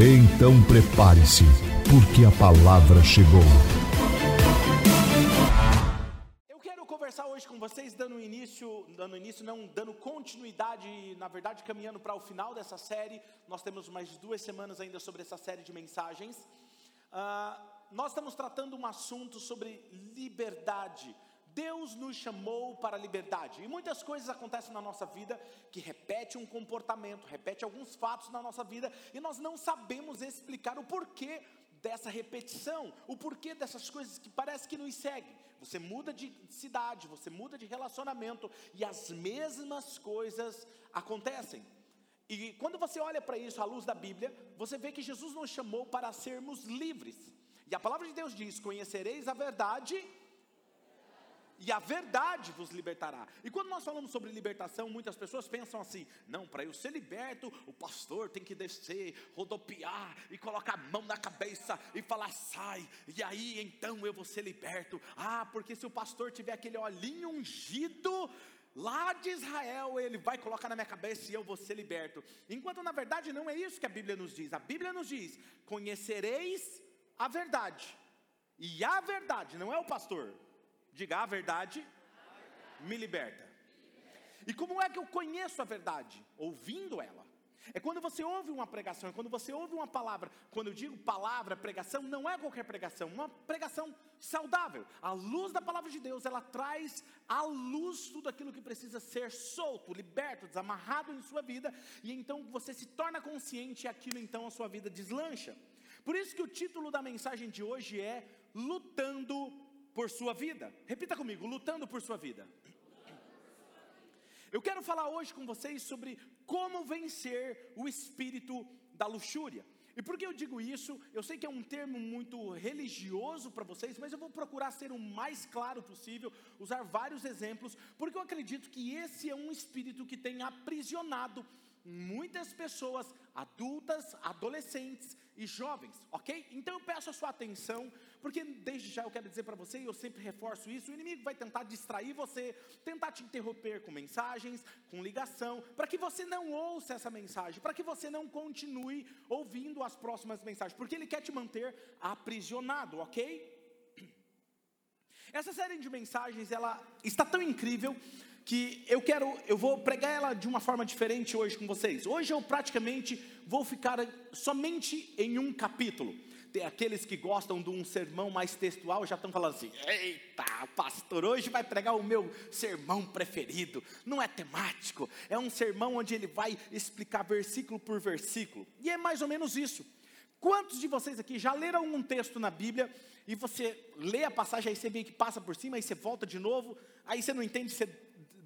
Então prepare-se, porque a palavra chegou. Eu quero conversar hoje com vocês, dando início, dando início, não, dando continuidade, na verdade, caminhando para o final dessa série. Nós temos mais duas semanas ainda sobre essa série de mensagens. Uh, nós estamos tratando um assunto sobre liberdade. Deus nos chamou para a liberdade. E muitas coisas acontecem na nossa vida que repete um comportamento, repete alguns fatos na nossa vida e nós não sabemos explicar o porquê dessa repetição, o porquê dessas coisas que parece que nos seguem. Você muda de cidade, você muda de relacionamento e as mesmas coisas acontecem. E quando você olha para isso à luz da Bíblia, você vê que Jesus nos chamou para sermos livres. E a palavra de Deus diz: Conhecereis a verdade e a verdade vos libertará. E quando nós falamos sobre libertação, muitas pessoas pensam assim: não, para eu ser liberto, o pastor tem que descer, rodopiar e colocar a mão na cabeça e falar sai, e aí então eu vou ser liberto. Ah, porque se o pastor tiver aquele olhinho ungido, lá de Israel, ele vai colocar na minha cabeça e eu vou ser liberto. Enquanto na verdade não é isso que a Bíblia nos diz. A Bíblia nos diz: conhecereis a verdade. E a verdade, não é o pastor, Diga a verdade, me liberta. E como é que eu conheço a verdade? Ouvindo ela. É quando você ouve uma pregação, é quando você ouve uma palavra. Quando eu digo palavra, pregação, não é qualquer pregação, uma pregação saudável. A luz da palavra de Deus, ela traz à luz tudo aquilo que precisa ser solto, liberto, desamarrado em sua vida, e então você se torna consciente e aquilo então a sua vida deslancha. Por isso que o título da mensagem de hoje é Lutando por sua vida. Repita comigo: lutando por sua vida. Eu quero falar hoje com vocês sobre como vencer o espírito da luxúria. E por que eu digo isso? Eu sei que é um termo muito religioso para vocês, mas eu vou procurar ser o mais claro possível, usar vários exemplos, porque eu acredito que esse é um espírito que tem aprisionado muitas pessoas adultas, adolescentes e jovens, ok? Então eu peço a sua atenção, porque desde já eu quero dizer para você, e eu sempre reforço isso: o inimigo vai tentar distrair você, tentar te interromper com mensagens, com ligação, para que você não ouça essa mensagem, para que você não continue ouvindo as próximas mensagens, porque ele quer te manter aprisionado, ok? Essa série de mensagens, ela está tão incrível que eu quero, eu vou pregar ela de uma forma diferente hoje com vocês. Hoje eu praticamente vou ficar somente em um capítulo. Aqueles que gostam de um sermão mais textual já estão falando assim: eita, pastor, hoje vai pregar o meu sermão preferido. Não é temático, é um sermão onde ele vai explicar versículo por versículo. E é mais ou menos isso. Quantos de vocês aqui já leram um texto na Bíblia e você lê a passagem, aí você vê que passa por cima, aí você volta de novo, aí você não entende, você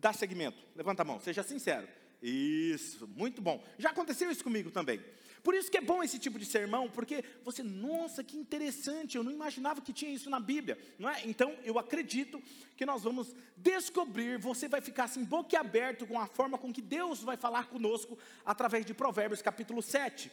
dá seguimento? Levanta a mão, seja sincero. Isso, muito bom. Já aconteceu isso comigo também. Por isso que é bom esse tipo de sermão, porque você, nossa, que interessante, eu não imaginava que tinha isso na Bíblia, não é? Então, eu acredito que nós vamos descobrir, você vai ficar assim boquiaberto com a forma com que Deus vai falar conosco através de Provérbios capítulo 7.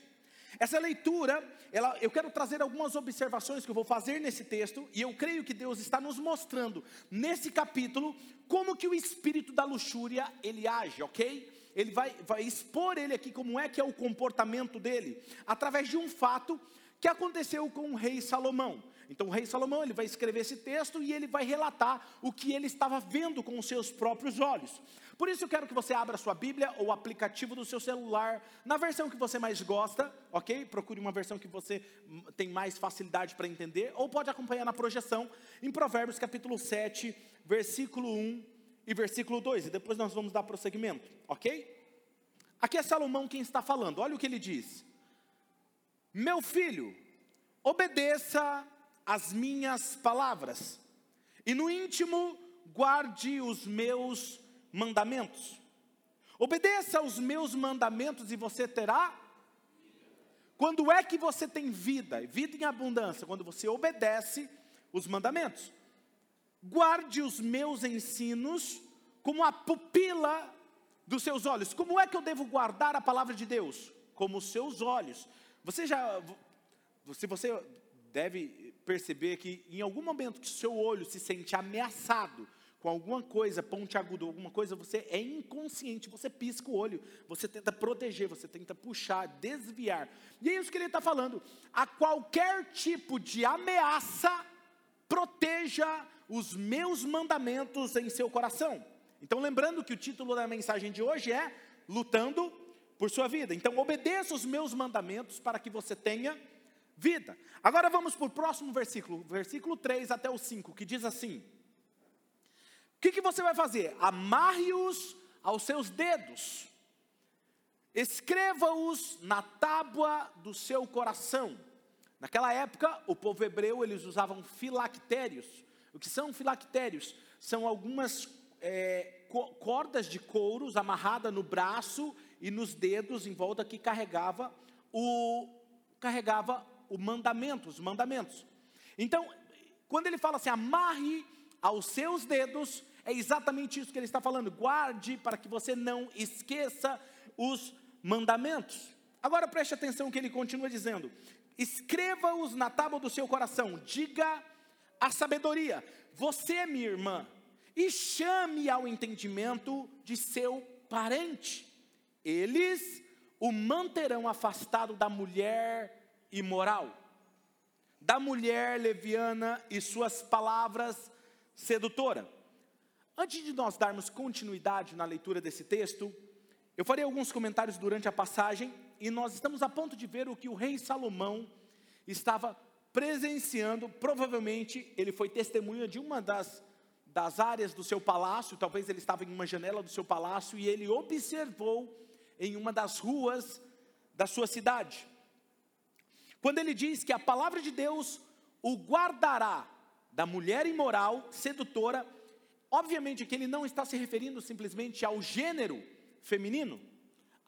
Essa leitura, ela, eu quero trazer algumas observações que eu vou fazer nesse texto, e eu creio que Deus está nos mostrando nesse capítulo como que o espírito da luxúria ele age, ok? Ele vai, vai expor ele aqui como é que é o comportamento dele, através de um fato que aconteceu com o rei Salomão. Então o rei Salomão ele vai escrever esse texto e ele vai relatar o que ele estava vendo com os seus próprios olhos. Por isso eu quero que você abra sua Bíblia ou o aplicativo do seu celular, na versão que você mais gosta, ok? Procure uma versão que você tem mais facilidade para entender, ou pode acompanhar na projeção, em Provérbios capítulo 7, versículo 1 e versículo 2, e depois nós vamos dar prosseguimento, ok? Aqui é Salomão quem está falando, olha o que ele diz: Meu filho, obedeça as minhas palavras, e no íntimo guarde os meus mandamentos. Obedeça aos meus mandamentos e você terá. Quando é que você tem vida, vida em abundância? Quando você obedece os mandamentos. Guarde os meus ensinos como a pupila dos seus olhos. Como é que eu devo guardar a palavra de Deus? Como os seus olhos. Você já, se você deve perceber que em algum momento que seu olho se sente ameaçado com alguma coisa pontiaguda, alguma coisa, você é inconsciente, você pisca o olho, você tenta proteger, você tenta puxar, desviar. E é isso que ele está falando. A qualquer tipo de ameaça, proteja os meus mandamentos em seu coração. Então, lembrando que o título da mensagem de hoje é Lutando por Sua Vida. Então, obedeça os meus mandamentos para que você tenha vida. Agora vamos para o próximo versículo, versículo 3 até o 5, que diz assim: O que, que você vai fazer? Amarre-os aos seus dedos, escreva-os na tábua do seu coração. Naquela época, o povo hebreu, eles usavam filactérios. O que são filactérios? São algumas é, cordas de couros amarrada no braço e nos dedos em volta que carregava o carregava o mandamento, os mandamentos. Então, quando ele fala assim, amarre aos seus dedos, é exatamente isso que ele está falando. Guarde para que você não esqueça os mandamentos. Agora preste atenção que ele continua dizendo: escreva-os na tábua do seu coração, diga a sabedoria, você minha irmã, e chame ao entendimento de seu parente. Eles o manterão afastado da mulher imoral, da mulher leviana e suas palavras sedutoras. Antes de nós darmos continuidade na leitura desse texto, eu farei alguns comentários durante a passagem e nós estamos a ponto de ver o que o rei Salomão estava presenciando. Provavelmente ele foi testemunha de uma das, das áreas do seu palácio, talvez ele estava em uma janela do seu palácio e ele observou em uma das ruas da sua cidade. Quando ele diz que a palavra de Deus o guardará da mulher imoral, sedutora, obviamente que ele não está se referindo simplesmente ao gênero feminino,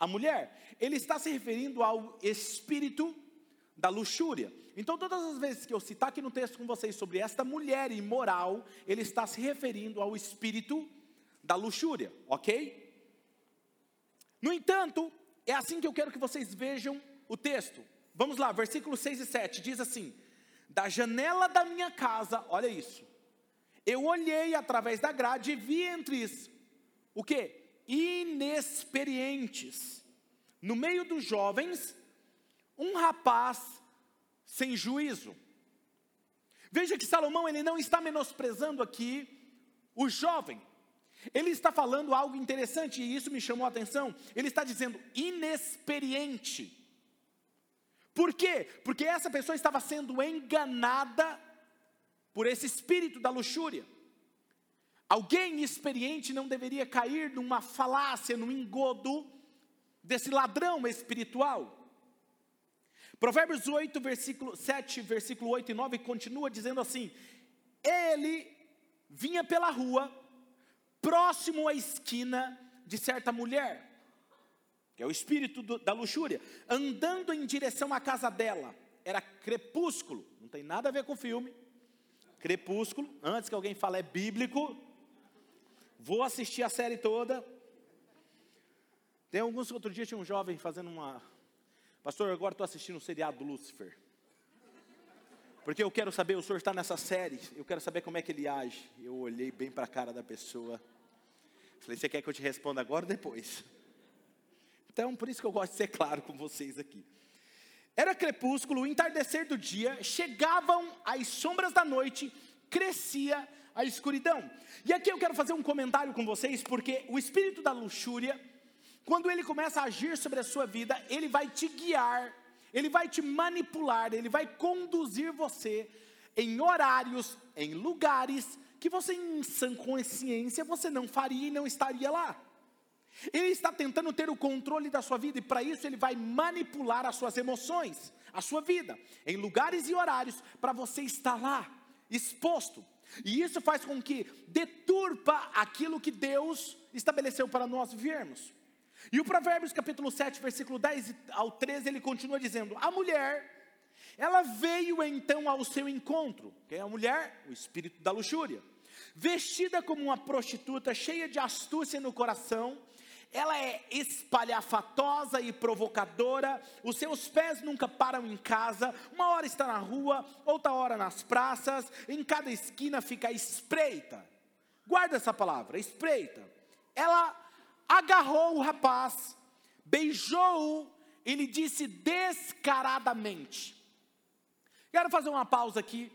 a mulher, ele está se referindo ao espírito da luxúria. Então, todas as vezes que eu citar aqui no texto com vocês sobre esta mulher imoral, ele está se referindo ao espírito da luxúria, ok? No entanto, é assim que eu quero que vocês vejam o texto. Vamos lá, versículos 6 e 7 diz assim: Da janela da minha casa, olha isso. Eu olhei através da grade e vi entre o que? Inexperientes. No meio dos jovens, um rapaz sem juízo. Veja que Salomão ele não está menosprezando aqui o jovem. Ele está falando algo interessante e isso me chamou a atenção. Ele está dizendo inexperiente. Por quê? Porque essa pessoa estava sendo enganada por esse espírito da luxúria. Alguém experiente não deveria cair numa falácia, num engodo desse ladrão espiritual. Provérbios 8, versículo 7, versículo 8 e 9 continua dizendo assim: Ele vinha pela rua, próximo à esquina de certa mulher que é o espírito do, da luxúria, andando em direção à casa dela. Era crepúsculo, não tem nada a ver com filme. Crepúsculo, antes que alguém fale é bíblico. Vou assistir a série toda. Tem alguns outro dia tinha um jovem fazendo uma Pastor, agora estou assistindo o um seriado do Lúcifer. Porque eu quero saber, o senhor está nessa série, eu quero saber como é que ele age. Eu olhei bem para a cara da pessoa. Falei, você quer que eu te responda agora ou depois? Então, por isso que eu gosto de ser claro com vocês aqui. Era crepúsculo, o entardecer do dia, chegavam as sombras da noite, crescia a escuridão. E aqui eu quero fazer um comentário com vocês, porque o espírito da luxúria, quando ele começa a agir sobre a sua vida, ele vai te guiar, ele vai te manipular, ele vai conduzir você em horários, em lugares que você em sã consciência você não faria e não estaria lá. Ele está tentando ter o controle da sua vida e para isso ele vai manipular as suas emoções, a sua vida, em lugares e horários para você estar lá, exposto. E isso faz com que deturpa aquilo que Deus estabeleceu para nós vivermos. E o Provérbios capítulo 7, versículo 10 ao 13, ele continua dizendo: A mulher, ela veio então ao seu encontro. Quem é a mulher? O espírito da luxúria. Vestida como uma prostituta, cheia de astúcia no coração, ela é espalhafatosa e provocadora, os seus pés nunca param em casa, uma hora está na rua, outra hora nas praças, em cada esquina fica espreita. Guarda essa palavra, espreita. Ela agarrou o rapaz, beijou-o e lhe disse descaradamente. Quero fazer uma pausa aqui,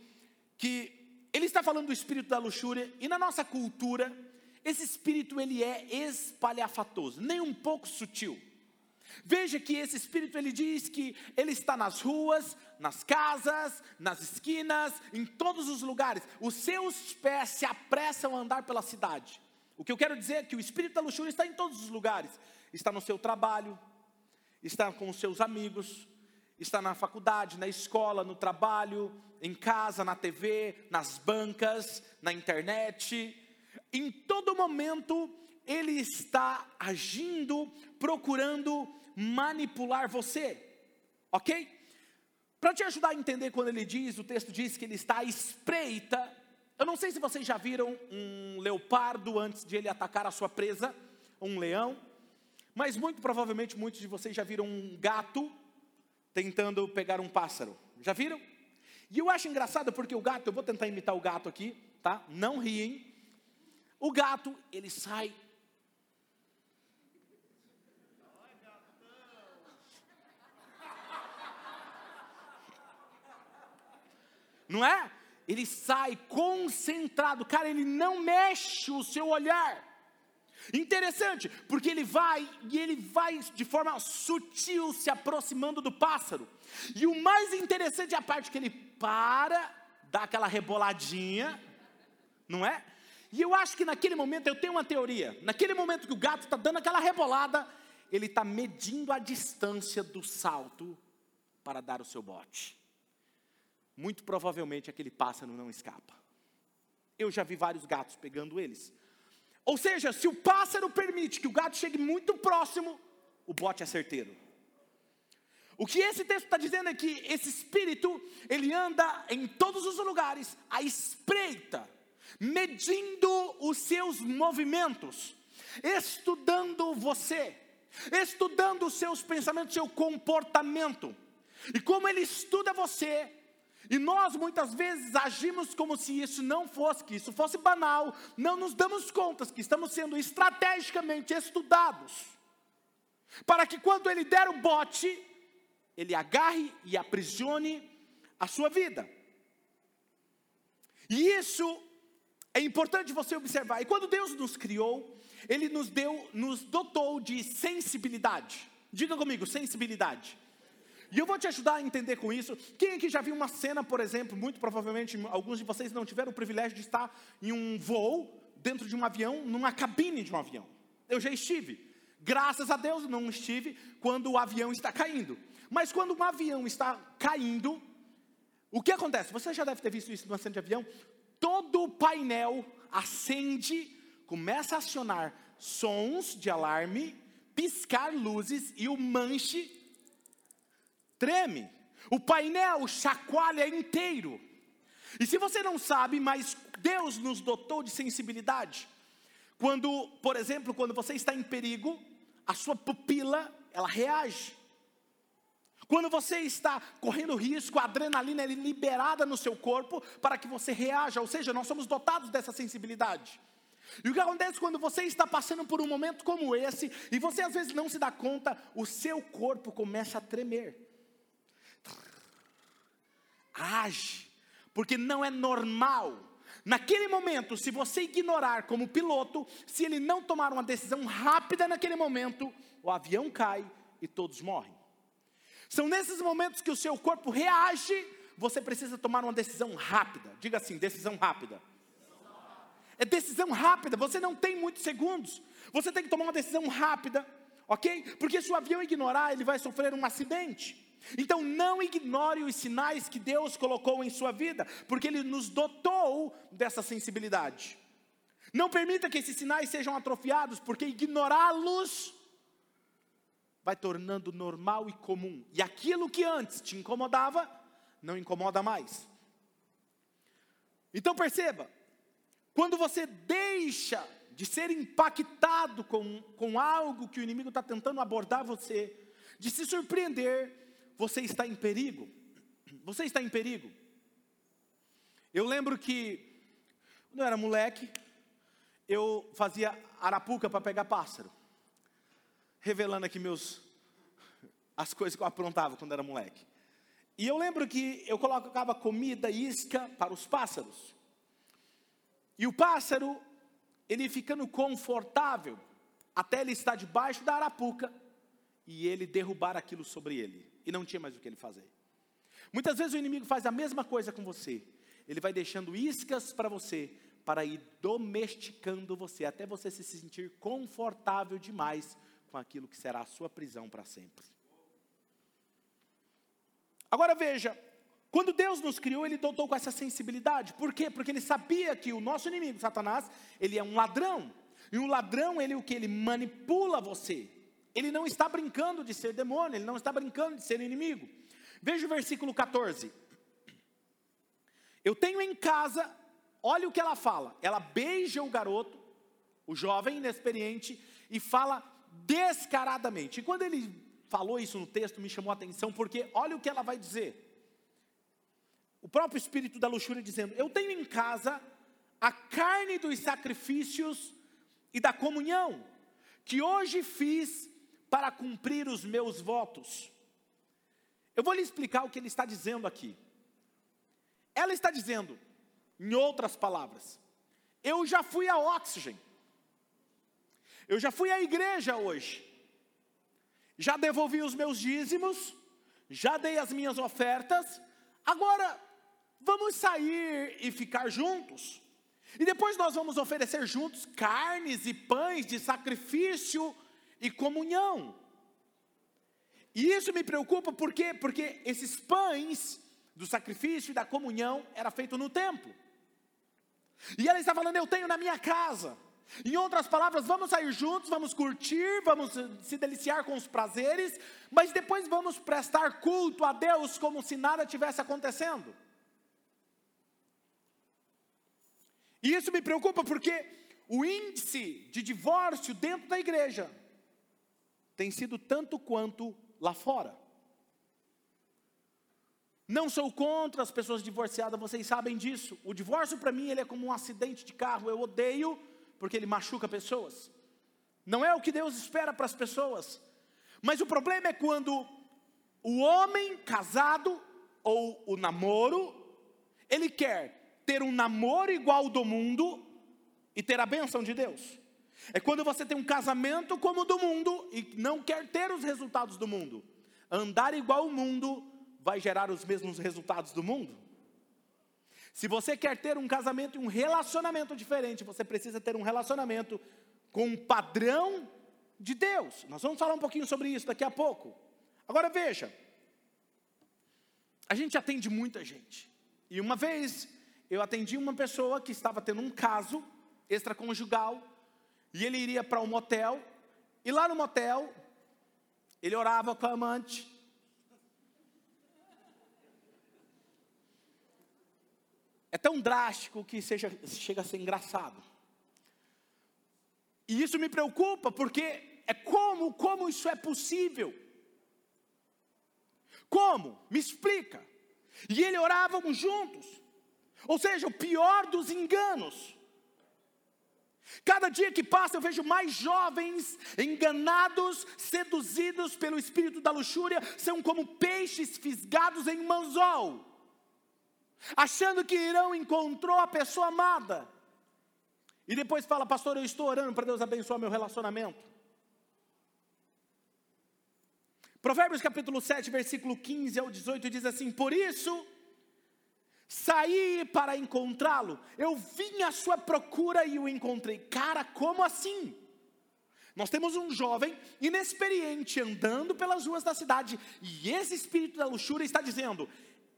que ele está falando do espírito da luxúria, e na nossa cultura, esse espírito ele é espalhafatoso, nem um pouco sutil. Veja que esse espírito ele diz que ele está nas ruas, nas casas, nas esquinas, em todos os lugares. Os seus pés se apressam a andar pela cidade. O que eu quero dizer é que o espírito da luxúria está em todos os lugares. Está no seu trabalho, está com os seus amigos, está na faculdade, na escola, no trabalho, em casa, na TV, nas bancas, na internet em todo momento ele está agindo, procurando manipular você, ok? Para te ajudar a entender quando ele diz, o texto diz que ele está à espreita. Eu não sei se vocês já viram um leopardo antes de ele atacar a sua presa, um leão, mas muito provavelmente muitos de vocês já viram um gato tentando pegar um pássaro. Já viram? E eu acho engraçado porque o gato, eu vou tentar imitar o gato aqui, tá? Não riem. O gato, ele sai. Não é? Ele sai concentrado, cara, ele não mexe o seu olhar. Interessante, porque ele vai e ele vai de forma sutil se aproximando do pássaro. E o mais interessante é a parte que ele para, dá aquela reboladinha, não é? E eu acho que naquele momento, eu tenho uma teoria, naquele momento que o gato está dando aquela rebolada, ele está medindo a distância do salto para dar o seu bote. Muito provavelmente aquele pássaro não escapa. Eu já vi vários gatos pegando eles. Ou seja, se o pássaro permite que o gato chegue muito próximo, o bote é certeiro. O que esse texto está dizendo é que esse espírito, ele anda em todos os lugares, à espreita medindo os seus movimentos, estudando você, estudando os seus pensamentos, seu comportamento. E como ele estuda você, e nós muitas vezes agimos como se isso não fosse, que isso fosse banal, não nos damos conta que estamos sendo estrategicamente estudados, para que quando ele der o bote, ele agarre e aprisione a sua vida. E isso é importante você observar. E quando Deus nos criou, Ele nos deu, nos dotou de sensibilidade. Diga comigo, sensibilidade. E eu vou te ajudar a entender com isso. Quem aqui já viu uma cena, por exemplo, muito provavelmente alguns de vocês não tiveram o privilégio de estar em um voo, dentro de um avião, numa cabine de um avião. Eu já estive. Graças a Deus não estive quando o avião está caindo. Mas quando um avião está caindo, o que acontece? Você já deve ter visto isso numa cena de avião todo o painel acende, começa a acionar sons de alarme, piscar luzes e o manche treme. O painel chacoalha inteiro. E se você não sabe, mas Deus nos dotou de sensibilidade. Quando, por exemplo, quando você está em perigo, a sua pupila, ela reage. Quando você está correndo risco, a adrenalina é liberada no seu corpo para que você reaja, ou seja, nós somos dotados dessa sensibilidade. E o que acontece quando você está passando por um momento como esse, e você às vezes não se dá conta, o seu corpo começa a tremer. Age, porque não é normal. Naquele momento, se você ignorar como piloto, se ele não tomar uma decisão rápida naquele momento, o avião cai e todos morrem. São nesses momentos que o seu corpo reage, você precisa tomar uma decisão rápida. Diga assim: decisão rápida. É decisão rápida, você não tem muitos segundos. Você tem que tomar uma decisão rápida, ok? Porque se o avião ignorar, ele vai sofrer um acidente. Então não ignore os sinais que Deus colocou em sua vida, porque Ele nos dotou dessa sensibilidade. Não permita que esses sinais sejam atrofiados, porque ignorá-los vai tornando normal e comum. E aquilo que antes te incomodava, não incomoda mais. Então perceba, quando você deixa de ser impactado com, com algo que o inimigo está tentando abordar você, de se surpreender, você está em perigo. Você está em perigo. Eu lembro que, quando eu era moleque, eu fazia arapuca para pegar pássaro revelando aqui meus as coisas que eu aprontava quando era moleque. E eu lembro que eu colocava comida, isca para os pássaros. E o pássaro, ele ficando confortável, até ele estar debaixo da arapuca, e ele derrubar aquilo sobre ele. E não tinha mais o que ele fazer. Muitas vezes o inimigo faz a mesma coisa com você. Ele vai deixando iscas para você, para ir domesticando você, até você se sentir confortável demais com aquilo que será a sua prisão para sempre. Agora veja, quando Deus nos criou, Ele dotou com essa sensibilidade. Por quê? Porque Ele sabia que o nosso inimigo, Satanás, ele é um ladrão. E um ladrão, ele o que? Ele manipula você. Ele não está brincando de ser demônio, ele não está brincando de ser inimigo. Veja o versículo 14. Eu tenho em casa, olha o que ela fala. Ela beija o garoto, o jovem inexperiente, e fala descaradamente. E quando ele falou isso no texto, me chamou a atenção, porque olha o que ela vai dizer. O próprio espírito da luxúria dizendo: Eu tenho em casa a carne dos sacrifícios e da comunhão, que hoje fiz para cumprir os meus votos. Eu vou lhe explicar o que ele está dizendo aqui. Ela está dizendo, em outras palavras, eu já fui a oxigênio, eu já fui à igreja hoje, já devolvi os meus dízimos, já dei as minhas ofertas, agora vamos sair e ficar juntos. E depois nós vamos oferecer juntos carnes e pães de sacrifício e comunhão. E isso me preocupa por quê? Porque esses pães do sacrifício e da comunhão era feito no templo. E ela está falando, eu tenho na minha casa. Em outras palavras, vamos sair juntos, vamos curtir, vamos se deliciar com os prazeres, mas depois vamos prestar culto a Deus como se nada tivesse acontecendo. E isso me preocupa porque o índice de divórcio dentro da igreja tem sido tanto quanto lá fora. Não sou contra as pessoas divorciadas, vocês sabem disso. O divórcio para mim ele é como um acidente de carro, eu odeio porque ele machuca pessoas. Não é o que Deus espera para as pessoas. Mas o problema é quando o homem casado ou o namoro, ele quer ter um namoro igual do mundo e ter a bênção de Deus. É quando você tem um casamento como o do mundo e não quer ter os resultados do mundo. Andar igual ao mundo vai gerar os mesmos resultados do mundo. Se você quer ter um casamento e um relacionamento diferente, você precisa ter um relacionamento com um padrão de Deus. Nós vamos falar um pouquinho sobre isso daqui a pouco. Agora veja, a gente atende muita gente. E uma vez eu atendi uma pessoa que estava tendo um caso extraconjugal e ele iria para um motel e lá no motel ele orava com a amante é tão drástico que seja, chega a ser engraçado. E isso me preocupa, porque é como, como isso é possível? Como? Me explica. E ele oravam juntos. Ou seja, o pior dos enganos. Cada dia que passa eu vejo mais jovens enganados, seduzidos pelo espírito da luxúria, são como peixes fisgados em um anzol achando que irão encontrou a pessoa amada. E depois fala, pastor, eu estou orando para Deus abençoar meu relacionamento. Provérbios capítulo 7, versículo 15 ao 18 diz assim: Por isso saí para encontrá-lo, eu vim à sua procura e o encontrei. Cara, como assim? Nós temos um jovem inexperiente andando pelas ruas da cidade, e esse espírito da luxúria está dizendo: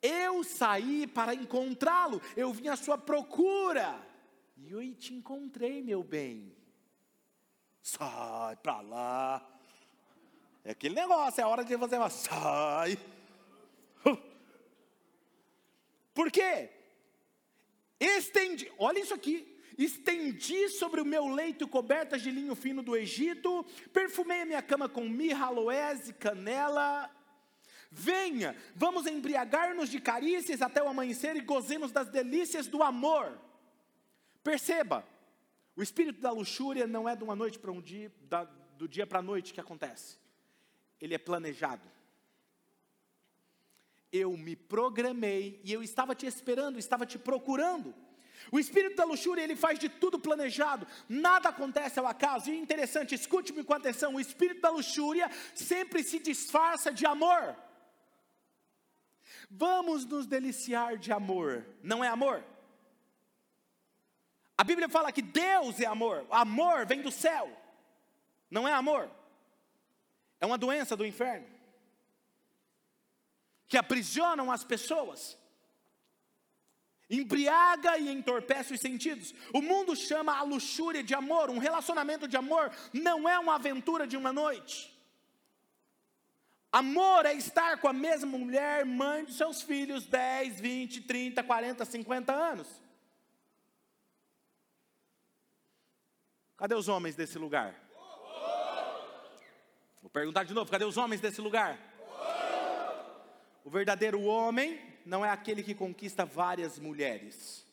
eu saí para encontrá-lo, eu vim à sua procura, e eu te encontrei, meu bem. Sai para lá. É aquele negócio, é hora de uma. Sai! Por quê? Estendi, olha isso aqui. Estendi sobre o meu leito cobertas de linho fino do Egito, perfumei a minha cama com mirra, aloés e canela. Venha, vamos embriagar-nos de carícias até o amanhecer e gozemos das delícias do amor. Perceba, o espírito da luxúria não é de uma noite para um dia, da, do dia para a noite que acontece. Ele é planejado. Eu me programei e eu estava te esperando, estava te procurando. O espírito da luxúria, ele faz de tudo planejado, nada acontece ao acaso. E é interessante, escute-me com atenção: o espírito da luxúria sempre se disfarça de amor. Vamos nos deliciar de amor, não é amor? A Bíblia fala que Deus é amor, amor vem do céu, não é amor, é uma doença do inferno, que aprisionam as pessoas, embriaga e entorpece os sentidos. O mundo chama a luxúria de amor, um relacionamento de amor não é uma aventura de uma noite. Amor é estar com a mesma mulher, mãe dos seus filhos, 10, 20, 30, 40, 50 anos. Cadê os homens desse lugar? Vou perguntar de novo: cadê os homens desse lugar? O verdadeiro homem não é aquele que conquista várias mulheres.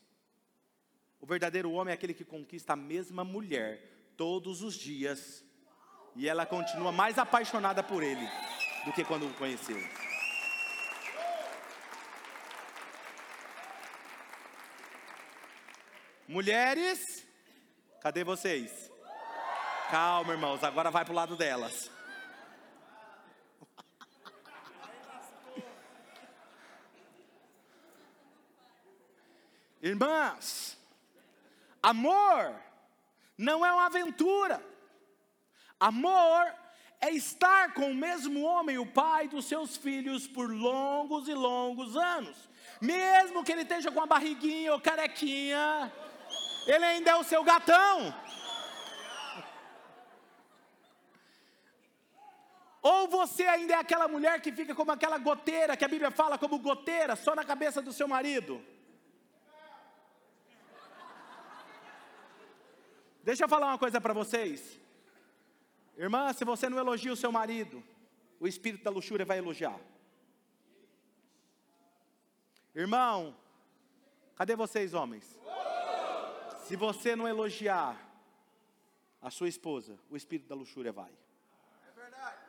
O verdadeiro homem é aquele que conquista a mesma mulher todos os dias e ela continua mais apaixonada por ele do que quando o conheceu. Mulheres, Cadê vocês? Calma, irmãos, agora vai para o lado delas. Irmãs, amor não é uma aventura. Amor é estar com o mesmo homem, o pai dos seus filhos, por longos e longos anos. Mesmo que ele esteja com a barriguinha ou carequinha, ele ainda é o seu gatão. Ou você ainda é aquela mulher que fica como aquela goteira, que a Bíblia fala como goteira, só na cabeça do seu marido. Deixa eu falar uma coisa para vocês. Irmã, se você não elogia o seu marido, o espírito da luxúria vai elogiar. Irmão, cadê vocês, homens? Se você não elogiar a sua esposa, o espírito da luxúria vai. É verdade.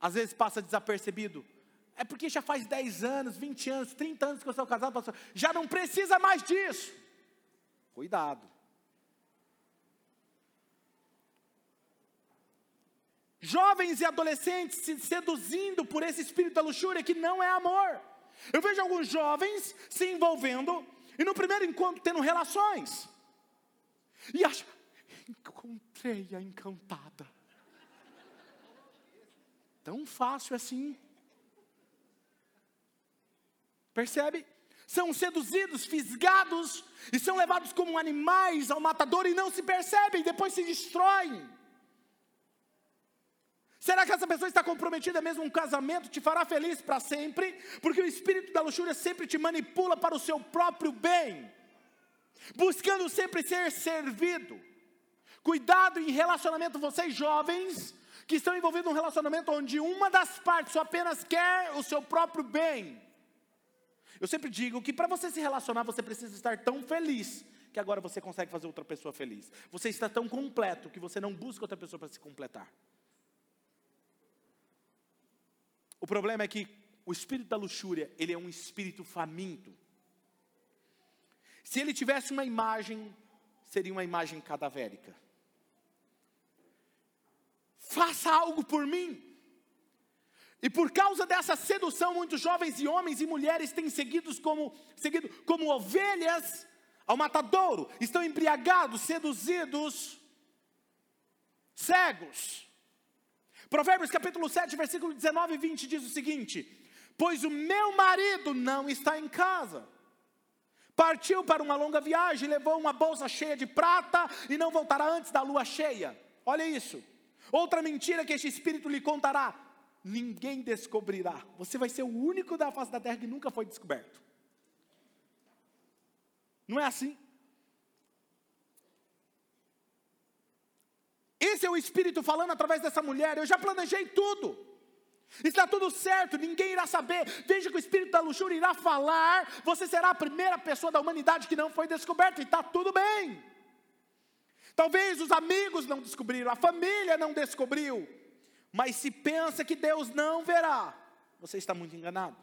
Às vezes passa desapercebido. É porque já faz 10 anos, 20 anos, 30 anos que eu sou casado, pastor. Já não precisa mais disso. Cuidado. Jovens e adolescentes se seduzindo por esse espírito da luxúria que não é amor. Eu vejo alguns jovens se envolvendo e no primeiro encontro tendo relações. E acha, encontrei a encantada. Tão fácil assim. Percebe? São seduzidos, fisgados e são levados como animais ao matador e não se percebem, depois se destroem. Será que essa pessoa está comprometida mesmo um casamento te fará feliz para sempre? Porque o espírito da luxúria sempre te manipula para o seu próprio bem, buscando sempre ser servido. Cuidado em relacionamento, vocês jovens que estão envolvidos num relacionamento onde uma das partes só apenas quer o seu próprio bem. Eu sempre digo que para você se relacionar, você precisa estar tão feliz que agora você consegue fazer outra pessoa feliz. Você está tão completo que você não busca outra pessoa para se completar. O problema é que o espírito da luxúria, ele é um espírito faminto. Se ele tivesse uma imagem, seria uma imagem cadavérica. Faça algo por mim. E por causa dessa sedução, muitos jovens e homens e mulheres têm seguido como, seguido como ovelhas ao matadouro, estão embriagados, seduzidos, cegos. Provérbios capítulo 7, versículo 19 e 20 diz o seguinte: Pois o meu marido não está em casa. Partiu para uma longa viagem, levou uma bolsa cheia de prata e não voltará antes da lua cheia. Olha isso. Outra mentira que este espírito lhe contará, ninguém descobrirá. Você vai ser o único da face da terra que nunca foi descoberto. Não é assim? Esse é o Espírito falando através dessa mulher. Eu já planejei tudo. Está tudo certo, ninguém irá saber. Veja que o espírito da luxúria irá falar. Você será a primeira pessoa da humanidade que não foi descoberta, e está tudo bem. Talvez os amigos não descobriram, a família não descobriu. Mas se pensa que Deus não verá, você está muito enganado.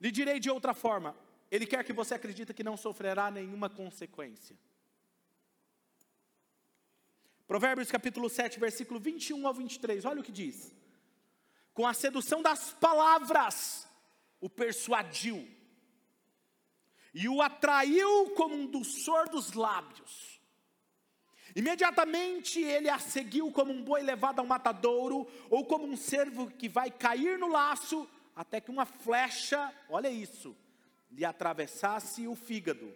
Lhe direi de outra forma: Ele quer que você acredite que não sofrerá nenhuma consequência. Provérbios capítulo 7, versículo 21 ao 23, olha o que diz. Com a sedução das palavras, o persuadiu, e o atraiu como um doçor dos lábios. Imediatamente ele a seguiu como um boi levado ao matadouro, ou como um cervo que vai cair no laço, até que uma flecha, olha isso, lhe atravessasse o fígado,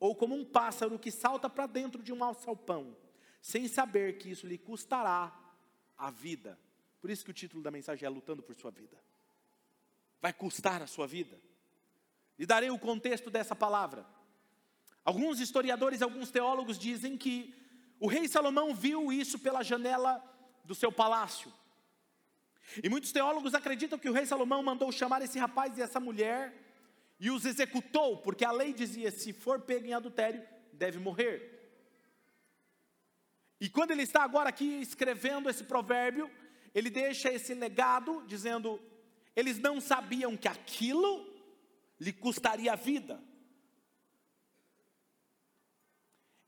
ou como um pássaro que salta para dentro de um alçapão sem saber que isso lhe custará a vida. Por isso que o título da mensagem é Lutando por Sua Vida. Vai custar a sua vida. E darei o contexto dessa palavra. Alguns historiadores, alguns teólogos dizem que o rei Salomão viu isso pela janela do seu palácio. E muitos teólogos acreditam que o rei Salomão mandou chamar esse rapaz e essa mulher e os executou, porque a lei dizia: se for pego em adultério, deve morrer. E quando ele está agora aqui escrevendo esse provérbio, ele deixa esse legado dizendo: eles não sabiam que aquilo lhe custaria a vida.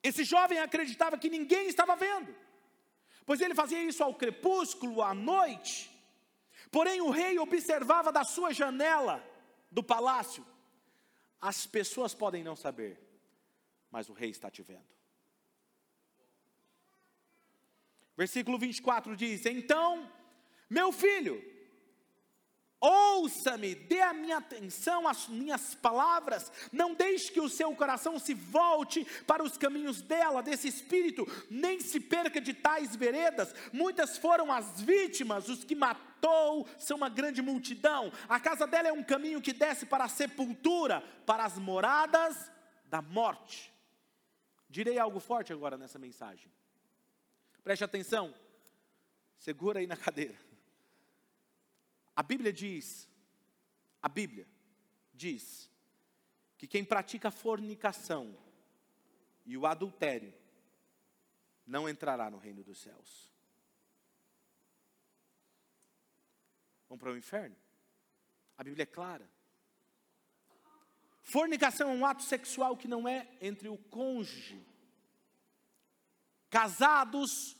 Esse jovem acreditava que ninguém estava vendo, pois ele fazia isso ao crepúsculo, à noite. Porém, o rei observava da sua janela do palácio. As pessoas podem não saber, mas o rei está te vendo. Versículo 24 diz: Então, meu filho, ouça-me, dê a minha atenção às minhas palavras, não deixe que o seu coração se volte para os caminhos dela, desse espírito, nem se perca de tais veredas. Muitas foram as vítimas, os que matou são uma grande multidão. A casa dela é um caminho que desce para a sepultura, para as moradas da morte. Direi algo forte agora nessa mensagem. Preste atenção. Segura aí na cadeira. A Bíblia diz, a Bíblia diz que quem pratica fornicação e o adultério não entrará no reino dos céus. Vão para o inferno? A Bíblia é clara. Fornicação é um ato sexual que não é entre o cônjuge casados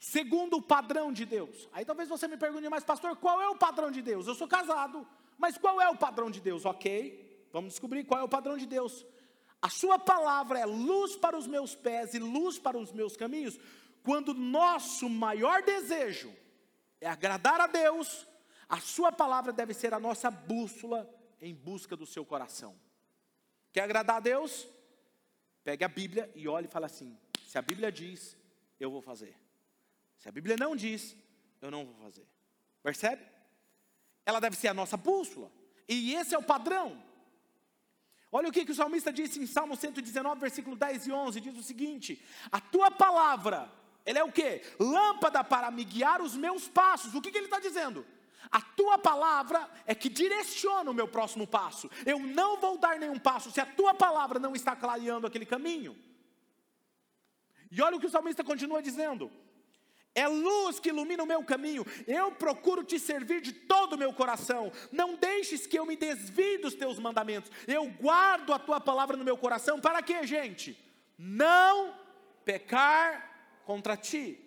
segundo o padrão de Deus. Aí talvez você me pergunte, mas pastor, qual é o padrão de Deus? Eu sou casado, mas qual é o padrão de Deus? Ok, vamos descobrir qual é o padrão de Deus. A sua palavra é luz para os meus pés e luz para os meus caminhos. Quando nosso maior desejo é agradar a Deus, a sua palavra deve ser a nossa bússola em busca do seu coração. Quer agradar a Deus? Pegue a Bíblia e olhe e fala assim: se a Bíblia diz, eu vou fazer. Se a Bíblia não diz, eu não vou fazer. Percebe? Ela deve ser a nossa bússola. E esse é o padrão. Olha o que, que o salmista disse em Salmo 119, versículo 10 e 11: diz o seguinte: A tua palavra, ela é o que? Lâmpada para me guiar os meus passos. O que, que ele está dizendo? A tua palavra é que direciona o meu próximo passo. Eu não vou dar nenhum passo se a tua palavra não está clareando aquele caminho. E olha o que o salmista continua dizendo: é luz que ilumina o meu caminho. Eu procuro te servir de todo o meu coração. Não deixes que eu me desvie dos teus mandamentos. Eu guardo a tua palavra no meu coração. Para quê, gente? Não pecar contra ti.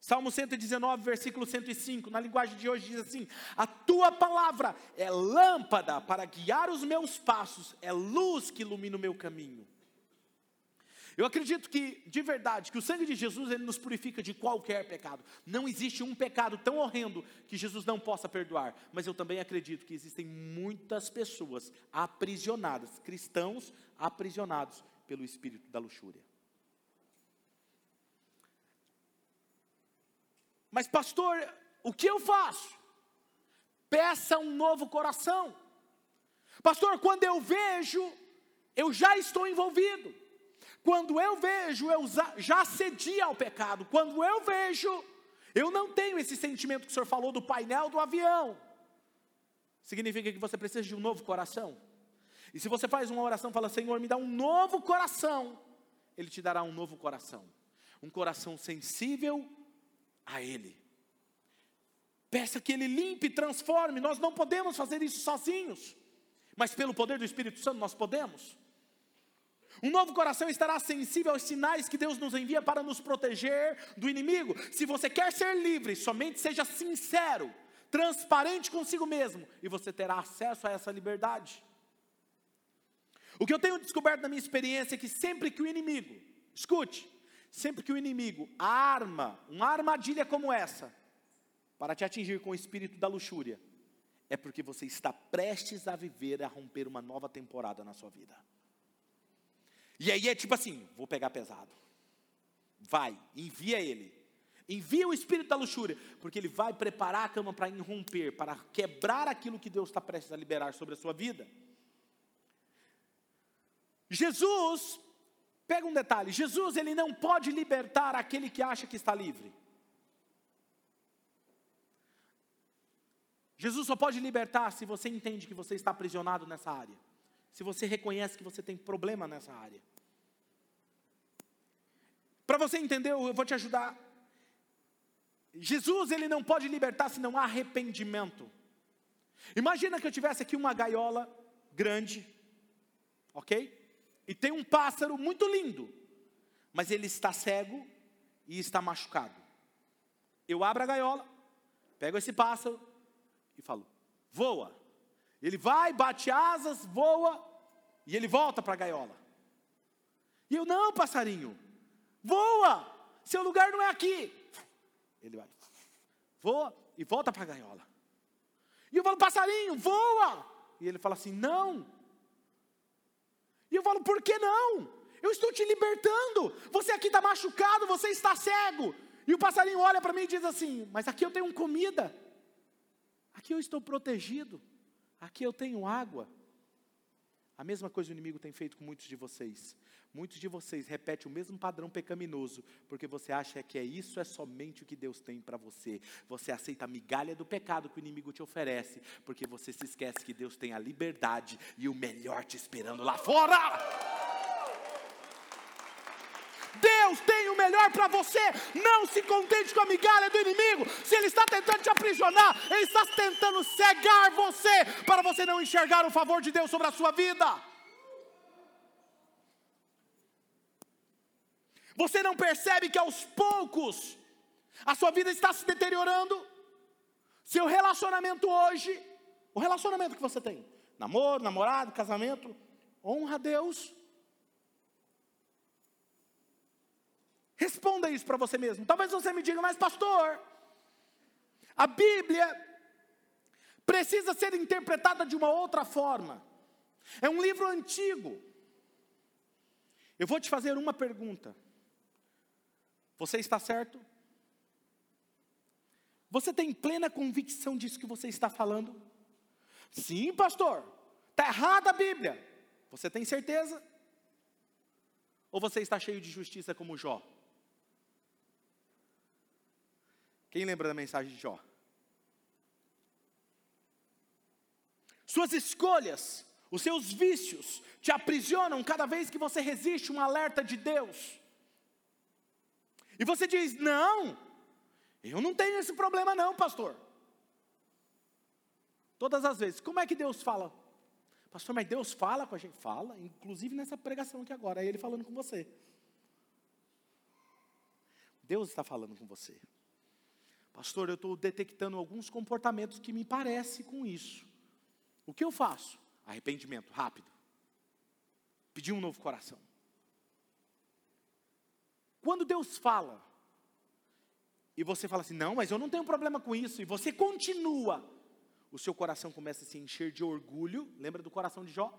Salmo 119, versículo 105, na linguagem de hoje diz assim: A tua palavra é lâmpada para guiar os meus passos, é luz que ilumina o meu caminho. Eu acredito que, de verdade, que o sangue de Jesus ele nos purifica de qualquer pecado. Não existe um pecado tão horrendo que Jesus não possa perdoar. Mas eu também acredito que existem muitas pessoas aprisionadas, cristãos aprisionados pelo espírito da luxúria. Mas, pastor, o que eu faço? Peça um novo coração. Pastor, quando eu vejo, eu já estou envolvido. Quando eu vejo, eu já cedi ao pecado. Quando eu vejo, eu não tenho esse sentimento que o senhor falou do painel do avião. Significa que você precisa de um novo coração. E se você faz uma oração, fala: Senhor, me dá um novo coração, Ele te dará um novo coração. Um coração sensível a Ele. Peça que Ele limpe e transforme. Nós não podemos fazer isso sozinhos, mas pelo poder do Espírito Santo nós podemos. Um novo coração estará sensível aos sinais que Deus nos envia para nos proteger do inimigo. Se você quer ser livre, somente seja sincero, transparente consigo mesmo, e você terá acesso a essa liberdade. O que eu tenho descoberto na minha experiência é que sempre que o inimigo, escute, sempre que o inimigo arma uma armadilha como essa, para te atingir com o espírito da luxúria, é porque você está prestes a viver, a romper uma nova temporada na sua vida. E aí é tipo assim: vou pegar pesado. Vai, envia ele. Envia o espírito da luxúria, porque ele vai preparar a cama para irromper, para quebrar aquilo que Deus está prestes a liberar sobre a sua vida. Jesus, pega um detalhe: Jesus ele não pode libertar aquele que acha que está livre. Jesus só pode libertar se você entende que você está aprisionado nessa área se você reconhece que você tem problema nessa área. Para você entender, eu vou te ajudar. Jesus, ele não pode libertar se não há arrependimento. Imagina que eu tivesse aqui uma gaiola grande, ok? E tem um pássaro muito lindo, mas ele está cego e está machucado. Eu abro a gaiola, pego esse pássaro e falo: voa. Ele vai, bate asas, voa e ele volta para a gaiola. E eu, não, passarinho, voa, seu lugar não é aqui. Ele vai, voa e volta para a gaiola. E eu falo, passarinho, voa. E ele fala assim: não. E eu falo, por que não? Eu estou te libertando. Você aqui está machucado, você está cego. E o passarinho olha para mim e diz assim: Mas aqui eu tenho comida, aqui eu estou protegido. Aqui eu tenho água. A mesma coisa o inimigo tem feito com muitos de vocês. Muitos de vocês repetem o mesmo padrão pecaminoso, porque você acha que é isso é somente o que Deus tem para você. Você aceita a migalha do pecado que o inimigo te oferece, porque você se esquece que Deus tem a liberdade e o melhor te esperando lá fora. Deus tem o melhor para você. Não se contente com a migalha do inimigo. Se ele está tentando te aprisionar, ele está tentando cegar você para você não enxergar o favor de Deus sobre a sua vida. Você não percebe que aos poucos a sua vida está se deteriorando? Seu relacionamento hoje, o relacionamento que você tem, namoro, namorado, casamento, honra a Deus. Responda isso para você mesmo. Talvez você me diga, mas pastor, a Bíblia precisa ser interpretada de uma outra forma. É um livro antigo. Eu vou te fazer uma pergunta. Você está certo? Você tem plena convicção disso que você está falando? Sim, pastor. Está errada a Bíblia. Você tem certeza? Ou você está cheio de justiça como Jó? Quem lembra da mensagem de Jó? Suas escolhas, os seus vícios te aprisionam cada vez que você resiste um alerta de Deus. E você diz: Não, eu não tenho esse problema, não, pastor. Todas as vezes, como é que Deus fala? Pastor, mas Deus fala com a gente? Fala, inclusive nessa pregação aqui agora, é Ele falando com você. Deus está falando com você. Pastor, eu estou detectando alguns comportamentos que me parecem com isso. O que eu faço? Arrependimento, rápido. Pedir um novo coração. Quando Deus fala, e você fala assim, não, mas eu não tenho problema com isso, e você continua, o seu coração começa a se encher de orgulho, lembra do coração de Jó?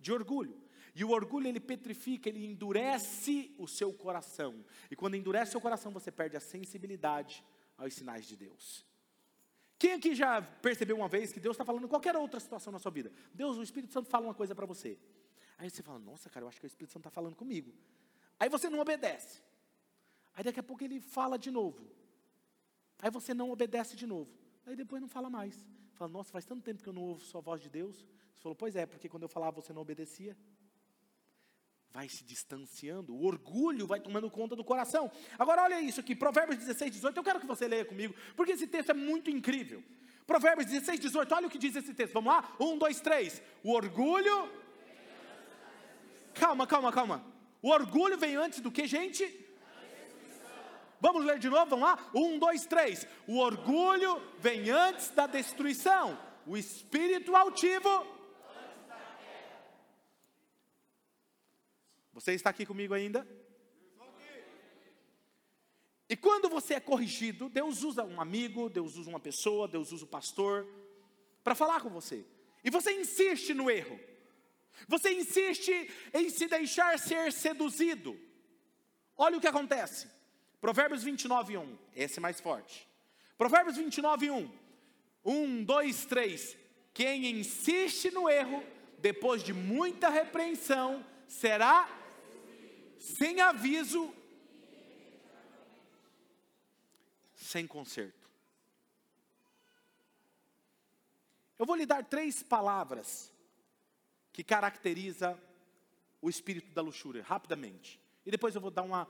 De orgulho. E o orgulho ele petrifica, ele endurece o seu coração. E quando endurece o seu coração, você perde a sensibilidade aos sinais de Deus. Quem aqui já percebeu uma vez que Deus está falando em qualquer outra situação na sua vida? Deus, o Espírito Santo fala uma coisa para você. Aí você fala, nossa, cara, eu acho que o Espírito Santo está falando comigo. Aí você não obedece. Aí daqui a pouco ele fala de novo. Aí você não obedece de novo. Aí depois não fala mais. Fala, nossa, faz tanto tempo que eu não ouço sua voz de Deus. Você falou, pois é, porque quando eu falava você não obedecia. Vai se distanciando, o orgulho vai tomando conta do coração. Agora olha isso aqui, Provérbios 16, 18. Eu quero que você leia comigo, porque esse texto é muito incrível. Provérbios 16, 18. Olha o que diz esse texto. Vamos lá? Um, dois, três. O orgulho. Calma, calma, calma. O orgulho vem antes do que, gente? Vamos ler de novo, vamos lá? Um, dois, três. O orgulho vem antes da destruição. O espírito altivo. Você está aqui comigo ainda? E quando você é corrigido, Deus usa um amigo, Deus usa uma pessoa, Deus usa o pastor para falar com você. E você insiste no erro. Você insiste em se deixar ser seduzido. Olha o que acontece. Provérbios 29, 1. Esse é mais forte. Provérbios 29, 1. 1, 2, 3. Quem insiste no erro, depois de muita repreensão, será sem aviso, sem conserto. Eu vou lhe dar três palavras que caracteriza o espírito da luxúria, rapidamente. E depois eu vou dar uma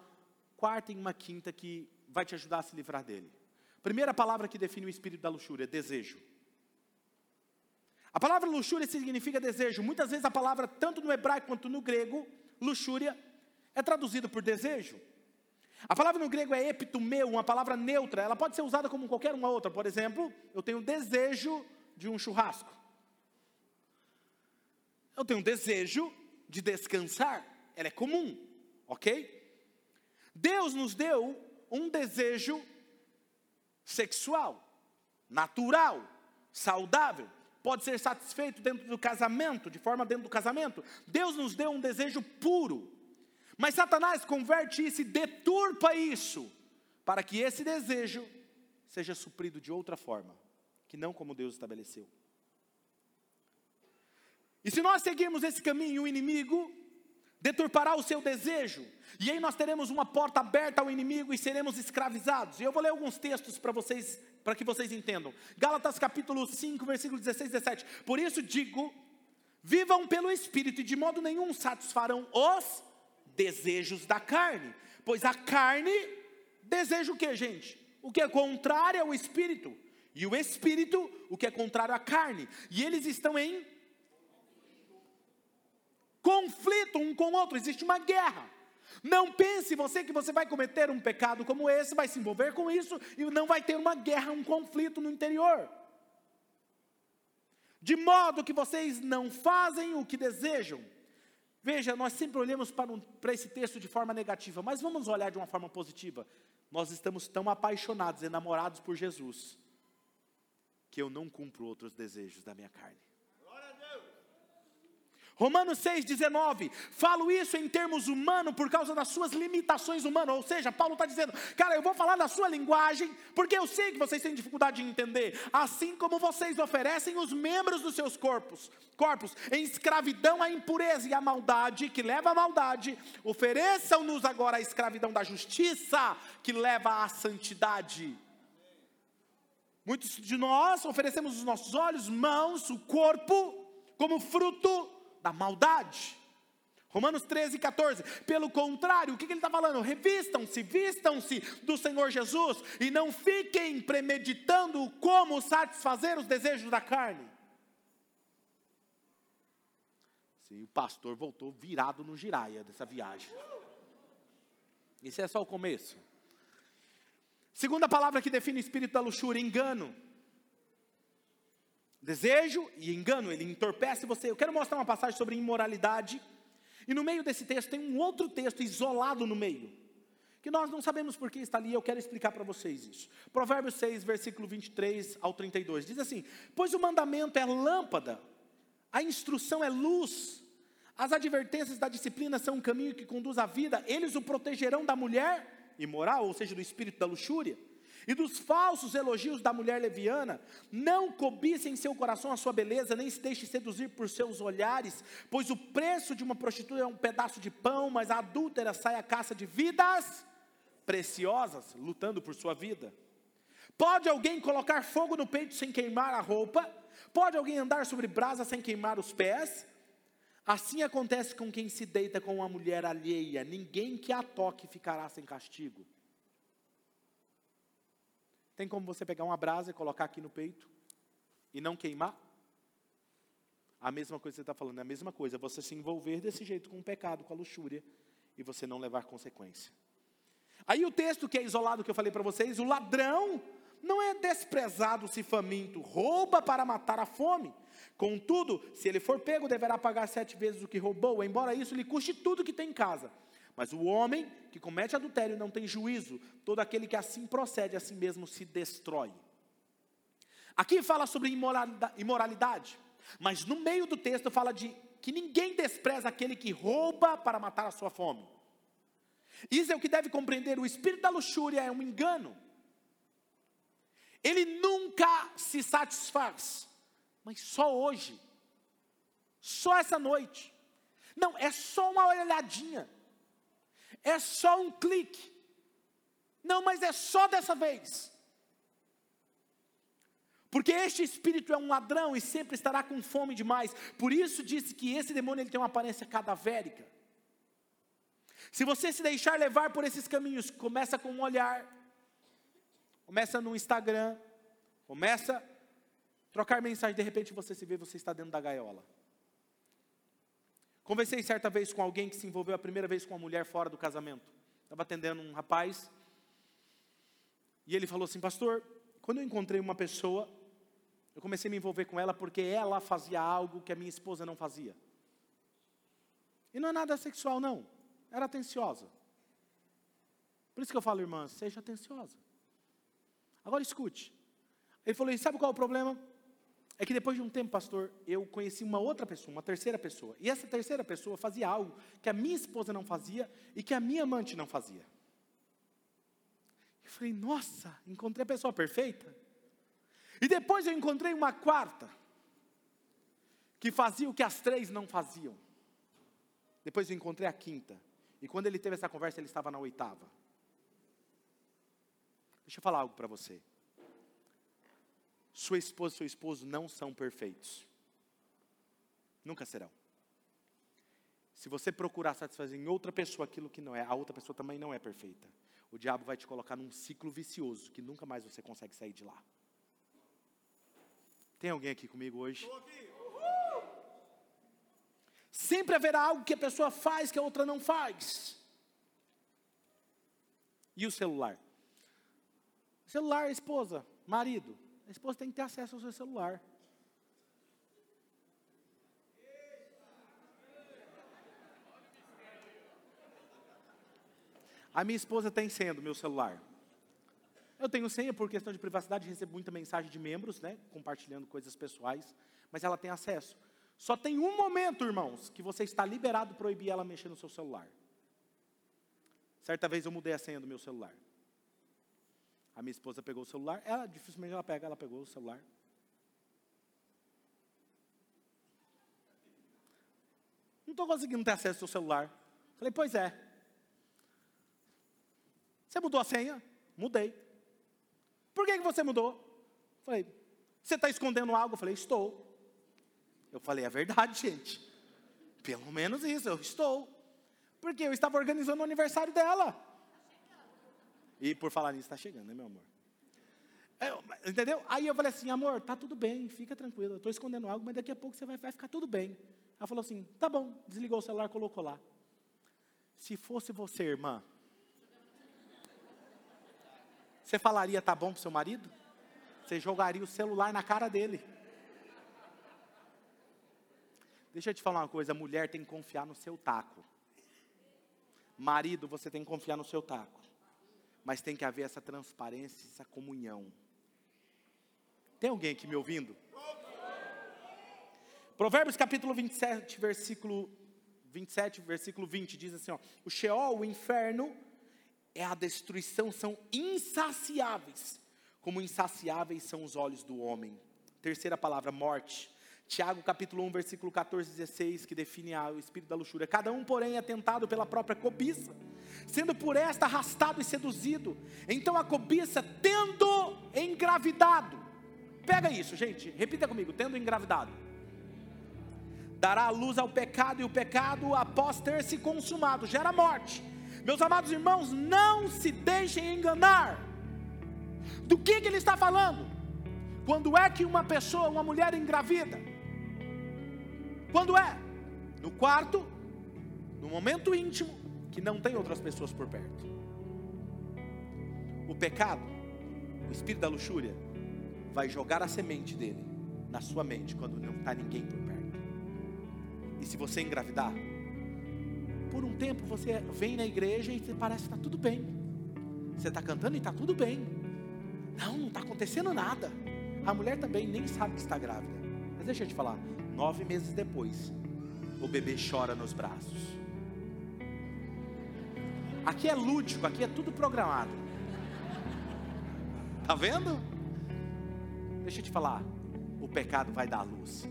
quarta e uma quinta que vai te ajudar a se livrar dele. Primeira palavra que define o espírito da luxúria é desejo. A palavra luxúria significa desejo. Muitas vezes a palavra, tanto no hebraico quanto no grego, luxúria, é traduzido por desejo. A palavra no grego é epitumeu, uma palavra neutra. Ela pode ser usada como qualquer uma outra. Por exemplo, eu tenho desejo de um churrasco. Eu tenho desejo de descansar. Ela é comum, ok? Deus nos deu um desejo sexual, natural, saudável, pode ser satisfeito dentro do casamento, de forma dentro do casamento. Deus nos deu um desejo puro, mas Satanás converte isso e deturpa isso, para que esse desejo seja suprido de outra forma, que não como Deus estabeleceu. E se nós seguirmos esse caminho, o inimigo deturpará o seu desejo, e aí nós teremos uma porta aberta ao inimigo e seremos escravizados. E eu vou ler alguns textos para vocês, para que vocês entendam. Gálatas capítulo 5, versículo 16 e 17. Por isso digo: vivam pelo Espírito, e de modo nenhum satisfarão os desejos da carne. Pois a carne deseja o que, gente? O que é contrário ao Espírito. E o Espírito, o que é contrário à carne. E eles estão em conflito um com o outro, existe uma guerra. Não pense você que você vai cometer um pecado como esse, vai se envolver com isso e não vai ter uma guerra, um conflito no interior. De modo que vocês não fazem o que desejam. Veja, nós sempre olhamos para, um, para esse texto de forma negativa, mas vamos olhar de uma forma positiva. Nós estamos tão apaixonados, enamorados por Jesus, que eu não cumpro outros desejos da minha carne. Romanos 6,19, falo isso em termos humanos por causa das suas limitações humanas, ou seja, Paulo está dizendo, cara, eu vou falar da sua linguagem, porque eu sei que vocês têm dificuldade de entender, assim como vocês oferecem os membros dos seus corpos, corpos, em escravidão à impureza e à maldade, que leva à maldade, ofereçam-nos agora a escravidão da justiça, que leva à santidade. Muitos de nós oferecemos os nossos olhos, mãos, o corpo, como fruto da maldade. Romanos 13, 14. Pelo contrário, o que, que ele está falando? Revistam-se, vistam-se do Senhor Jesus e não fiquem premeditando como satisfazer os desejos da carne. Sim, o pastor voltou virado no giraia dessa viagem. Isso é só o começo. Segunda palavra que define o espírito da luxúria: engano. Desejo e engano, ele entorpece você. Eu quero mostrar uma passagem sobre imoralidade. E no meio desse texto tem um outro texto isolado no meio. Que nós não sabemos por que está ali, eu quero explicar para vocês isso. Provérbios 6, versículo 23 ao 32. Diz assim: Pois o mandamento é lâmpada, a instrução é luz, as advertências da disciplina são um caminho que conduz à vida, eles o protegerão da mulher imoral, ou seja, do espírito da luxúria e dos falsos elogios da mulher leviana, não cobice em seu coração a sua beleza, nem se deixe seduzir por seus olhares, pois o preço de uma prostituta é um pedaço de pão, mas a adúltera sai à caça de vidas preciosas, lutando por sua vida. Pode alguém colocar fogo no peito sem queimar a roupa? Pode alguém andar sobre brasa sem queimar os pés? Assim acontece com quem se deita com uma mulher alheia, ninguém que a toque ficará sem castigo. Tem como você pegar uma brasa e colocar aqui no peito e não queimar? A mesma coisa que você está falando, é a mesma coisa, você se envolver desse jeito com o pecado, com a luxúria, e você não levar consequência. Aí o texto que é isolado que eu falei para vocês, o ladrão não é desprezado se faminto, rouba para matar a fome. Contudo, se ele for pego, deverá pagar sete vezes o que roubou, embora isso lhe custe tudo que tem em casa. Mas o homem que comete adultério não tem juízo, todo aquele que assim procede, assim mesmo se destrói. Aqui fala sobre imoralidade, mas no meio do texto fala de que ninguém despreza aquele que rouba para matar a sua fome. Isso é o que deve compreender: o espírito da luxúria é um engano. Ele nunca se satisfaz, mas só hoje, só essa noite. Não, é só uma olhadinha é só um clique. Não, mas é só dessa vez. Porque este espírito é um ladrão e sempre estará com fome demais. Por isso disse que esse demônio ele tem uma aparência cadavérica. Se você se deixar levar por esses caminhos, começa com um olhar, começa no Instagram, começa a trocar mensagem, de repente você se vê, você está dentro da gaiola. Conversei certa vez com alguém que se envolveu a primeira vez com uma mulher fora do casamento. Estava atendendo um rapaz. E ele falou assim: Pastor, quando eu encontrei uma pessoa, eu comecei a me envolver com ela porque ela fazia algo que a minha esposa não fazia. E não é nada sexual, não. Era atenciosa. Por isso que eu falo, irmã, seja atenciosa. Agora escute. Ele falou: e sabe qual é o problema? É que depois de um tempo, pastor, eu conheci uma outra pessoa, uma terceira pessoa. E essa terceira pessoa fazia algo que a minha esposa não fazia e que a minha amante não fazia. Eu falei, nossa, encontrei a pessoa perfeita. E depois eu encontrei uma quarta, que fazia o que as três não faziam. Depois eu encontrei a quinta. E quando ele teve essa conversa, ele estava na oitava. Deixa eu falar algo para você sua esposa e seu esposo não são perfeitos. Nunca serão. Se você procurar satisfazer em outra pessoa aquilo que não é, a outra pessoa também não é perfeita. O diabo vai te colocar num ciclo vicioso que nunca mais você consegue sair de lá. Tem alguém aqui comigo hoje? Sempre haverá algo que a pessoa faz que a outra não faz. E o celular? Celular, esposa, marido. A esposa tem que ter acesso ao seu celular. A minha esposa tem senha do meu celular. Eu tenho senha por questão de privacidade, recebo muita mensagem de membros, né, compartilhando coisas pessoais, mas ela tem acesso. Só tem um momento, irmãos, que você está liberado proibir ela mexer no seu celular. Certa vez eu mudei a senha do meu celular. A minha esposa pegou o celular, ela dificilmente ela pega, ela pegou o celular. Não estou conseguindo ter acesso ao celular. Falei, pois é. Você mudou a senha? Mudei. Por que, que você mudou? Falei, você está escondendo algo? Falei, estou. Eu falei, é verdade, gente. Pelo menos isso, eu estou. Porque eu estava organizando o aniversário dela. E por falar nisso, está chegando, né, meu amor? É, entendeu? Aí eu falei assim, amor, tá tudo bem, fica tranquilo. Eu estou escondendo algo, mas daqui a pouco você vai, vai ficar tudo bem. Ela falou assim, tá bom, desligou o celular, colocou lá. Se fosse você, irmã, você falaria tá bom pro seu marido? Você jogaria o celular na cara dele. Deixa eu te falar uma coisa, mulher tem que confiar no seu taco. Marido, você tem que confiar no seu taco mas tem que haver essa transparência, essa comunhão. Tem alguém aqui me ouvindo? Provérbios capítulo 27, versículo 27, versículo 20 diz assim, ó: O Sheol, o inferno, é a destruição, são insaciáveis, como insaciáveis são os olhos do homem. Terceira palavra, morte. Tiago capítulo 1, versículo 14 e 16, que define o espírito da luxúria. Cada um, porém, é tentado pela própria cobiça, sendo por esta arrastado e seduzido. Então a cobiça, tendo engravidado. Pega isso, gente, repita comigo, tendo engravidado. Dará a luz ao pecado, e o pecado, após ter se consumado, gera morte. Meus amados irmãos, não se deixem enganar. Do que, que ele está falando? Quando é que uma pessoa, uma mulher engravida? Quando é? No quarto, no momento íntimo, que não tem outras pessoas por perto. O pecado, o espírito da luxúria, vai jogar a semente dele na sua mente quando não está ninguém por perto. E se você engravidar, por um tempo você vem na igreja e parece que está tudo bem. Você está cantando e está tudo bem. Não, não está acontecendo nada. A mulher também nem sabe que está grávida. Mas deixa eu te falar, Nove meses depois, o bebê chora nos braços. Aqui é lúdico, aqui é tudo programado. Tá vendo? Deixa eu te falar, o pecado vai dar luz.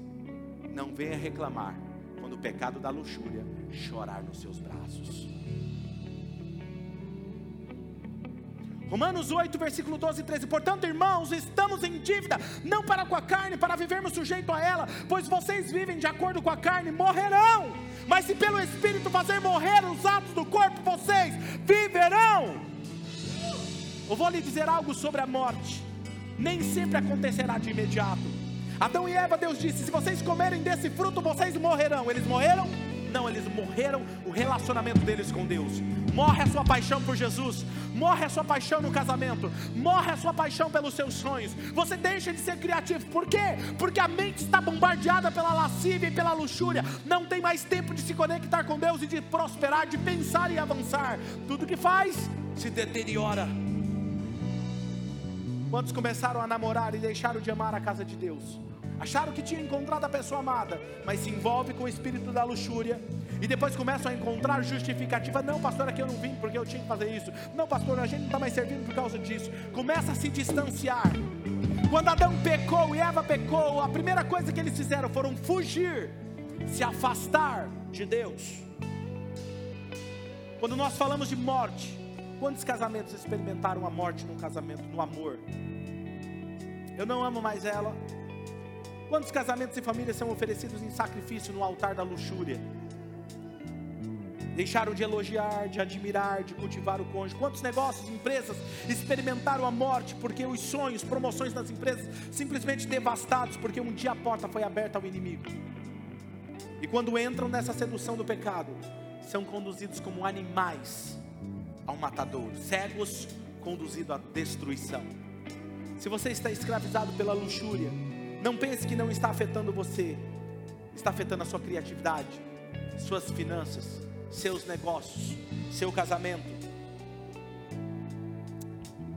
Não venha reclamar quando o pecado da luxúria chorar nos seus braços. Romanos 8, versículo 12 e 13. Portanto, irmãos, estamos em dívida, não para com a carne, para vivermos sujeito a ela, pois vocês vivem de acordo com a carne, morrerão. Mas se pelo Espírito fazer morrer os atos do corpo, vocês viverão. Eu vou lhe dizer algo sobre a morte. Nem sempre acontecerá de imediato. Adão e Eva, Deus disse: se vocês comerem desse fruto, vocês morrerão. Eles morreram? Não, eles morreram o relacionamento deles com Deus. Morre a sua paixão por Jesus, morre a sua paixão no casamento, morre a sua paixão pelos seus sonhos. Você deixa de ser criativo, por quê? Porque a mente está bombardeada pela lascívia e pela luxúria. Não tem mais tempo de se conectar com Deus e de prosperar, de pensar e avançar. Tudo que faz se deteriora. Quantos começaram a namorar e deixaram de amar a casa de Deus? Acharam que tinham encontrado a pessoa amada, mas se envolve com o espírito da luxúria, e depois começam a encontrar justificativa. Não, pastor, aqui eu não vim porque eu tinha que fazer isso. Não, pastor, a gente não está mais servindo por causa disso. Começa a se distanciar. Quando Adão pecou e Eva pecou, a primeira coisa que eles fizeram foram fugir, se afastar de Deus. Quando nós falamos de morte, quantos casamentos experimentaram a morte no casamento, no amor? Eu não amo mais ela, Quantos casamentos e famílias são oferecidos em sacrifício no altar da luxúria? Deixaram de elogiar, de admirar, de cultivar o cônjuge. Quantos negócios, empresas experimentaram a morte porque os sonhos, promoções das empresas simplesmente devastados porque um dia a porta foi aberta ao inimigo. E quando entram nessa sedução do pecado, são conduzidos como animais ao matadouro, cegos conduzidos à destruição. Se você está escravizado pela luxúria, não pense que não está afetando você, está afetando a sua criatividade, suas finanças, seus negócios, seu casamento.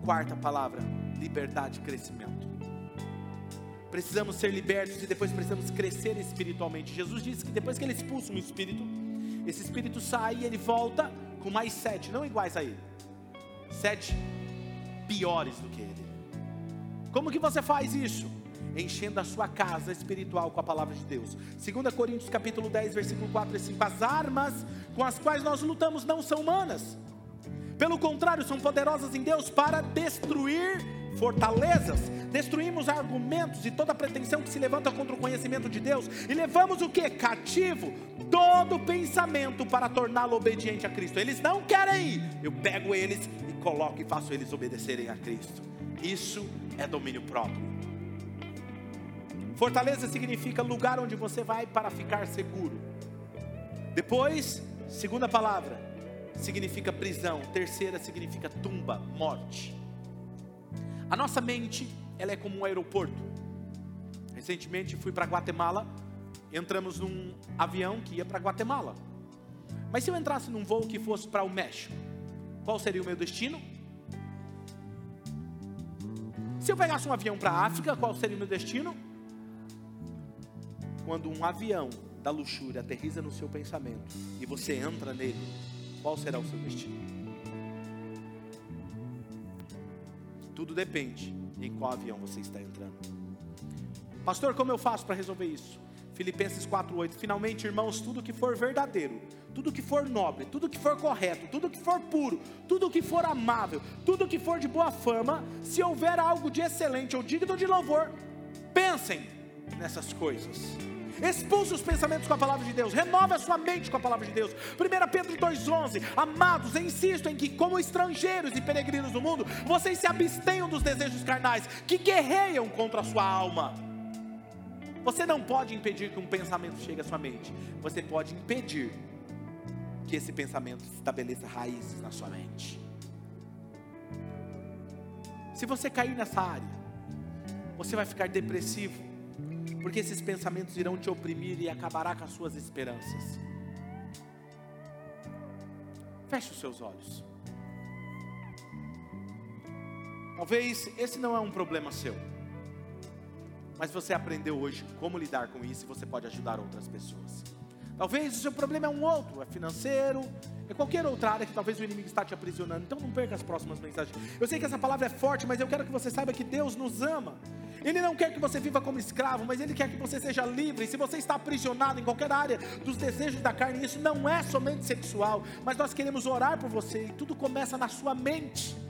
Quarta palavra: liberdade e crescimento. Precisamos ser libertos e depois precisamos crescer espiritualmente. Jesus disse que depois que ele expulsa um espírito, esse espírito sai e ele volta com mais sete, não iguais a ele, sete piores do que ele. Como que você faz isso? Enchendo a sua casa espiritual com a palavra de Deus. 2 Coríntios capítulo 10, versículo 4 e 5. As armas com as quais nós lutamos não são humanas. Pelo contrário, são poderosas em Deus para destruir fortalezas, destruímos argumentos e toda pretensão que se levanta contra o conhecimento de Deus, e levamos o que? Cativo todo pensamento para torná-lo obediente a Cristo. Eles não querem ir, eu pego eles e coloco e faço eles obedecerem a Cristo. Isso é domínio próprio. Fortaleza significa lugar onde você vai para ficar seguro. Depois, segunda palavra, significa prisão. Terceira significa tumba, morte. A nossa mente, ela é como um aeroporto. Recentemente fui para Guatemala, entramos num avião que ia para Guatemala. Mas se eu entrasse num voo que fosse para o México, qual seria o meu destino? Se eu pegasse um avião para a África, qual seria o meu destino? Quando um avião da luxúria aterriza no seu pensamento e você entra nele, qual será o seu destino? Tudo depende em qual avião você está entrando. Pastor, como eu faço para resolver isso? Filipenses 4:8. Finalmente, irmãos, tudo que for verdadeiro, tudo que for nobre, tudo que for correto, tudo que for puro, tudo que for amável, tudo que for de boa fama, se houver algo de excelente ou digno de louvor, pensem nessas coisas. Expulse os pensamentos com a palavra de Deus, renove a sua mente com a palavra de Deus. 1 Pedro 2,11: Amados, insisto em que, como estrangeiros e peregrinos no mundo, vocês se abstenham dos desejos carnais que guerreiam contra a sua alma. Você não pode impedir que um pensamento chegue à sua mente, você pode impedir que esse pensamento estabeleça raízes na sua mente. Se você cair nessa área, você vai ficar depressivo, porque esses pensamentos irão te oprimir e acabará com as suas esperanças. Feche os seus olhos. Talvez esse não é um problema seu, mas você aprendeu hoje como lidar com isso e você pode ajudar outras pessoas. Talvez o seu problema é um outro, é financeiro, é qualquer outra área que talvez o inimigo está te aprisionando. Então não perca as próximas mensagens. Eu sei que essa palavra é forte, mas eu quero que você saiba que Deus nos ama. Ele não quer que você viva como escravo, mas Ele quer que você seja livre. Se você está aprisionado em qualquer área dos desejos da carne, isso não é somente sexual, mas nós queremos orar por você e tudo começa na sua mente.